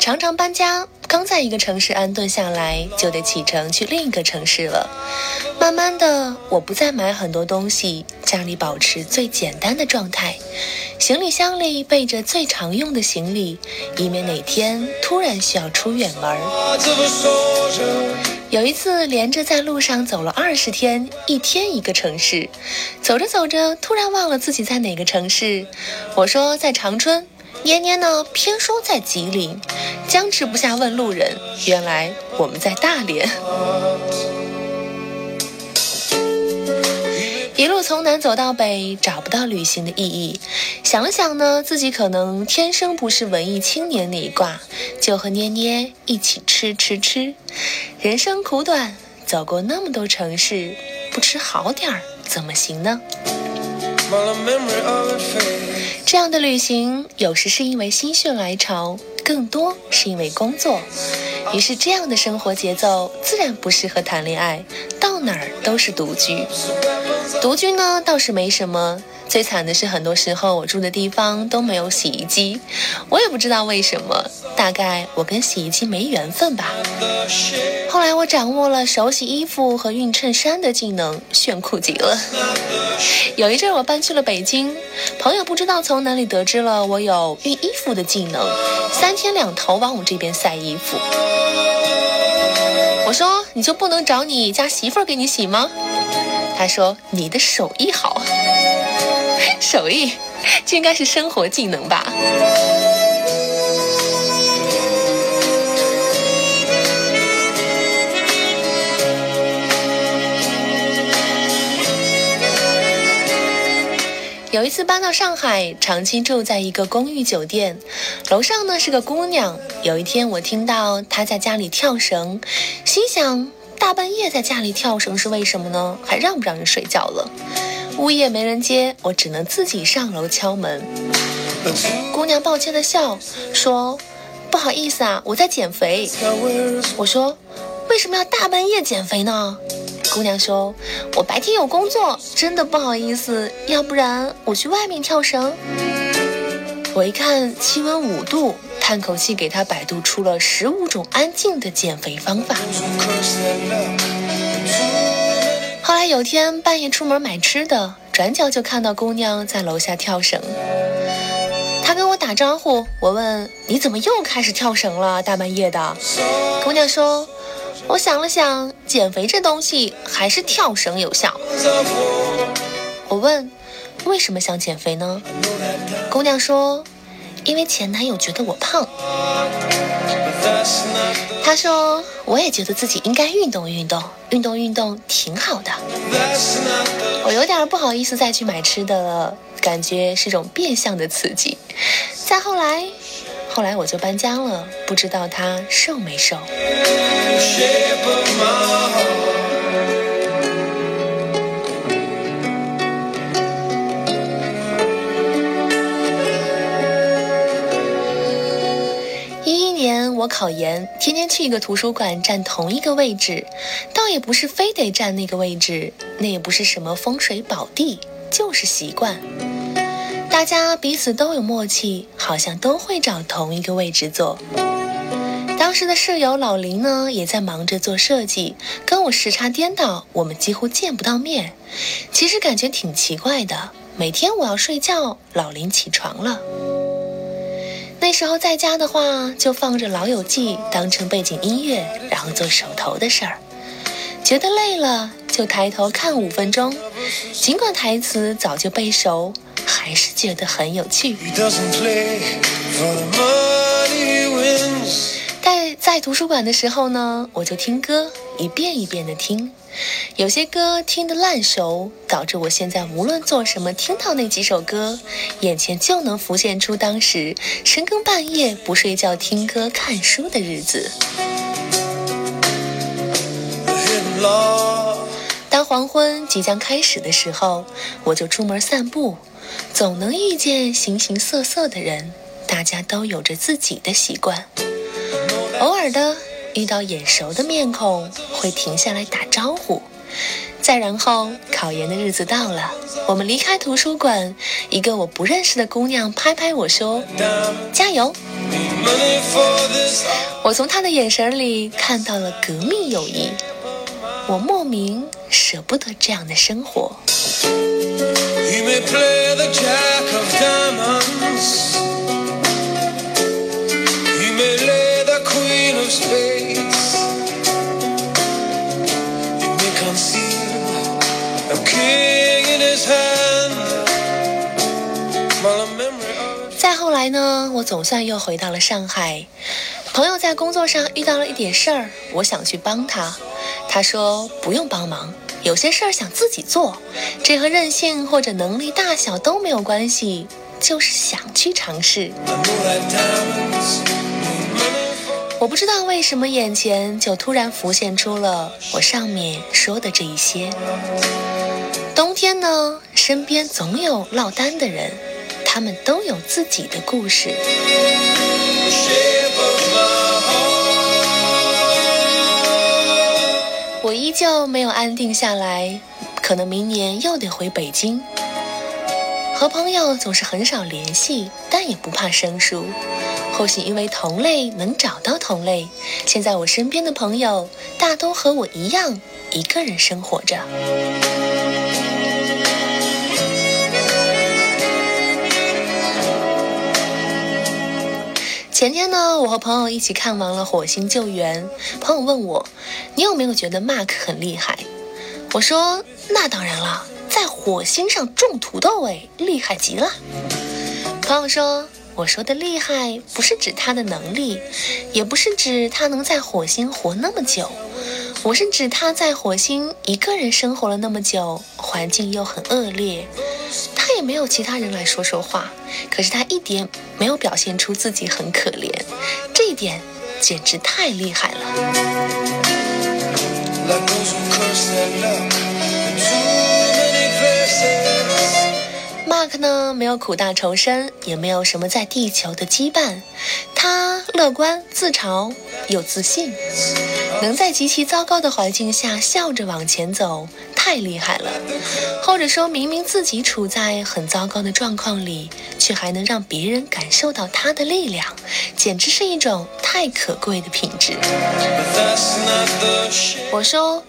常常搬家，刚在一个城市安顿下来，就得启程去另一个城市了。慢慢的，我不再买很多东西，家里保持最简单的状态，行李箱里备着最常用的行李，以免哪天突然需要出远门。有一次，连着在路上走了二十天，一天一个城市，走着走着，突然忘了自己在哪个城市。我说在长春，年年呢偏说在吉林，僵持不下问路人，原来我们在大连。一路从南走到北，找不到旅行的意义。想想呢，自己可能天生不是文艺青年那一挂，就和捏捏一起吃吃吃。人生苦短，走过那么多城市，不吃好点儿怎么行呢？这样的旅行，有时是因为心血来潮，更多是因为工作。于是，这样的生活节奏自然不适合谈恋爱，到哪儿都是独居。独居呢倒是没什么，最惨的是很多时候我住的地方都没有洗衣机，我也不知道为什么，大概我跟洗衣机没缘分吧。后来我掌握了手洗衣服和熨衬衫的技能，炫酷极了。有一阵我搬去了北京，朋友不知道从哪里得知了我有熨衣服的技能，三天两头往我这边塞衣服。我说你就不能找你家媳妇儿给你洗吗？他说你的手艺好，手艺这应该是生活技能吧。有一次搬到上海，长期住在一个公寓酒店，楼上呢是个姑娘。有一天我听到她在家里跳绳，心想大半夜在家里跳绳是为什么呢？还让不让人睡觉了？物业没人接，我只能自己上楼敲门。姑娘抱歉的笑说：“不好意思啊，我在减肥。”我说：“为什么要大半夜减肥呢？”姑娘说：“我白天有工作，真的不好意思。要不然我去外面跳绳。”我一看气温五度，叹口气，给她百度出了十五种安静的减肥方法。后来有天半夜出门买吃的，转角就看到姑娘在楼下跳绳。她跟我打招呼，我问：“你怎么又开始跳绳了？大半夜的？”姑娘说。我想了想，减肥这东西还是跳绳有效。我问，为什么想减肥呢？姑娘说，因为前男友觉得我胖。他说，我也觉得自己应该运动运动，运动运动挺好的。我有点不好意思再去买吃的了，感觉是种变相的刺激。再后来。后来我就搬家了，不知道他瘦没瘦。我考研，天天去一个图书馆站同一个位置，倒也不是非得站那个位置，那也不是什么风水宝地，就是习惯。大家彼此都有默契，好像都会找同一个位置坐。当时的室友老林呢，也在忙着做设计，跟我时差颠倒，我们几乎见不到面。其实感觉挺奇怪的，每天我要睡觉，老林起床了。那时候在家的话，就放着《老友记》当成背景音乐，然后做手头的事儿。觉得累了，就抬头看五分钟，尽管台词早就背熟。还是觉得很有趣。但在图书馆的时候呢，我就听歌，一遍一遍的听。有些歌听得烂熟，导致我现在无论做什么，听到那几首歌，眼前就能浮现出当时深更半夜不睡觉听歌看书的日子。当黄昏即将开始的时候，我就出门散步。总能遇见形形色色的人，大家都有着自己的习惯。偶尔的遇到眼熟的面孔，会停下来打招呼。再然后，考研的日子到了，我们离开图书馆，一个我不认识的姑娘拍拍我说：“加油！”我从她的眼神里看到了革命友谊，我莫名舍不得这样的生活。再后来呢，我总算又回到了上海。朋友在工作上遇到了一点事儿，我想去帮他。他说不用帮忙，有些事儿想自己做，这和任性或者能力大小都没有关系，就是想去尝试。我不知道为什么眼前就突然浮现出了我上面说的这一些。冬天呢，身边总有落单的人，他们都有自己的故事。我依旧没有安定下来，可能明年又得回北京。和朋友总是很少联系，但也不怕生疏。或许因为同类能找到同类，现在我身边的朋友大都和我一样，一个人生活着。前天呢，我和朋友一起看完了《火星救援》，朋友问我：“你有没有觉得 Mark 很厉害？”我说：“那当然了，在火星上种土豆，哎，厉害极了。”朋友说。我说的厉害，不是指他的能力，也不是指他能在火星活那么久，我是指他在火星一个人生活了那么久，环境又很恶劣，也没有其他人来说说话，可是他一点没有表现出自己很可怜，这一点简直太厉害了。Mark 呢，没有苦大仇深，也没有什么在地球的羁绊。他乐观、自嘲又自信，能在极其糟糕的环境下笑着往前走，太厉害了。或者说，明明自己处在很糟糕的状况里，却还能让别人感受到他的力量，简直是一种太可贵的品质。我说，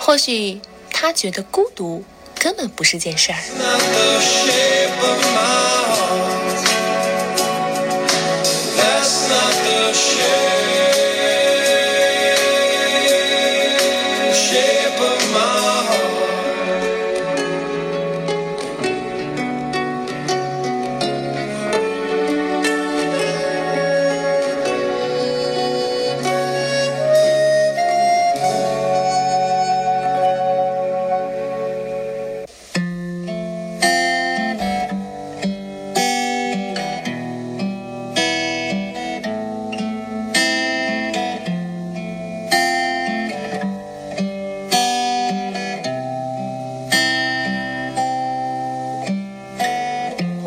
或许他觉得孤独。根本不是件事儿。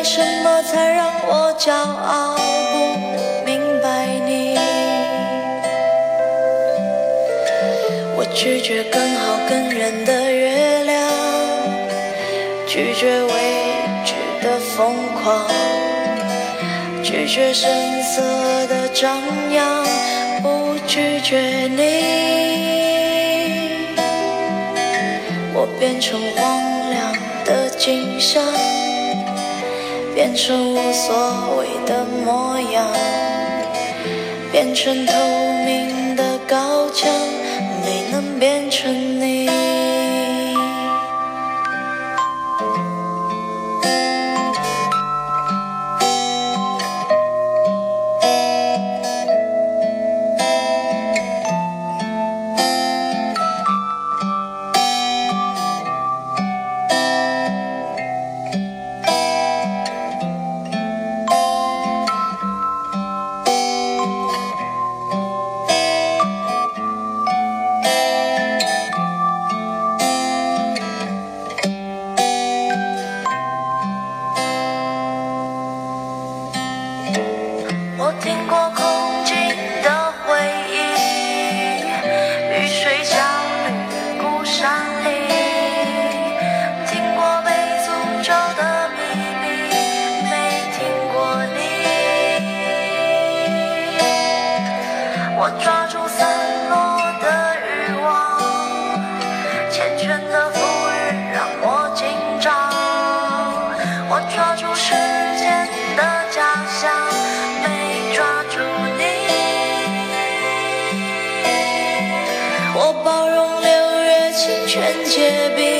明白什么才让我骄傲？不明白你。我拒绝更好更圆的月亮，拒绝未知的疯狂，拒绝声色的张扬，不拒绝你。我变成荒凉的景象，变成无所谓的模样，变成透明我抓住时间的假象没抓住你。我包容六月清泉结冰。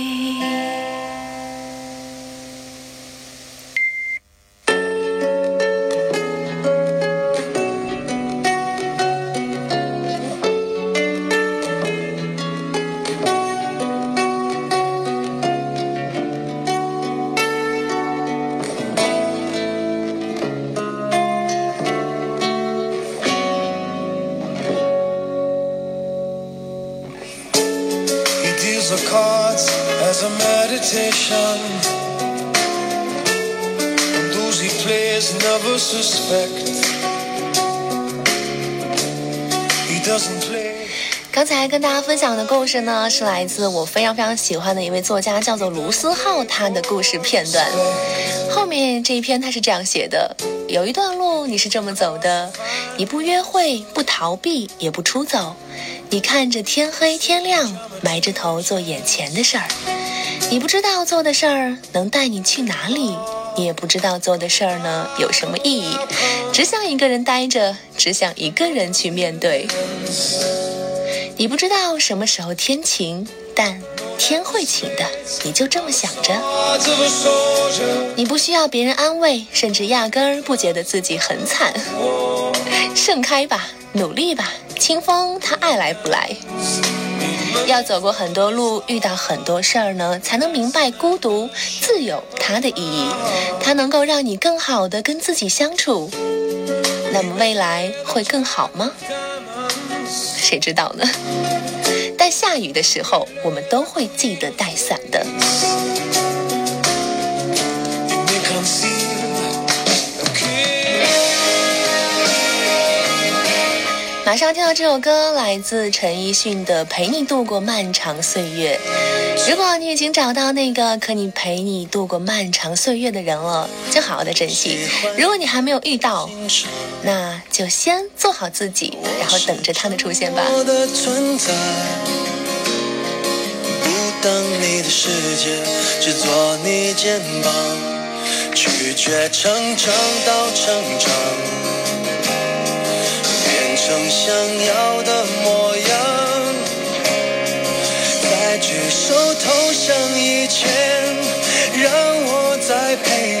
刚才跟大家分享的故事呢，是来自我非常非常喜欢的一位作家，叫做卢思浩，他的故事片段。后面这一篇他是这样写的：有一段路你是这么走的，你不约会，不逃避，也不出走，你看着天黑天亮，埋着头做眼前的事儿。你不知道做的事儿能带你去哪里，你也不知道做的事儿呢有什么意义，只想一个人待着，只想一个人去面对。你不知道什么时候天晴，但天会晴的，你就这么想着。你不需要别人安慰，甚至压根儿不觉得自己很惨。盛开吧，努力吧，清风它爱来不来。要走过很多路，遇到很多事儿呢，才能明白孤独自有它的意义。它能够让你更好的跟自己相处。那么未来会更好吗？谁知道呢？但下雨的时候，我们都会记得带伞的。马上听到这首歌，来自陈奕迅的《陪你度过漫长岁月》。如果你已经找到那个可以陪你度过漫长岁月的人了，就好好的珍惜。如果你还没有遇到，那就先做好自己，然后等着他的出现吧。我的存在。不当你的世界，只做你肩膀，拒绝成长到成长，变成想要的模样，再举手投降以前，让我再陪。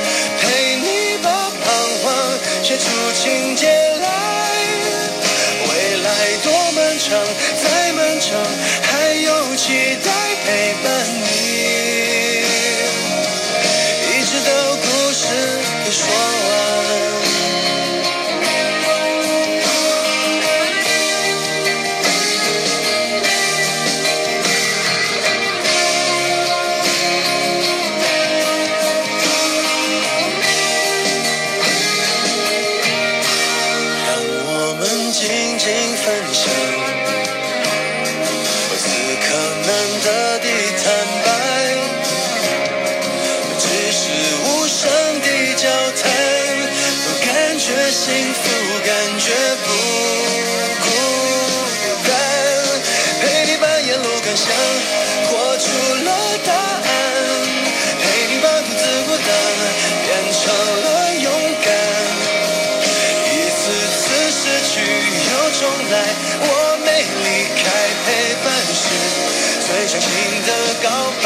来，我没离开陪伴是最长情的告白，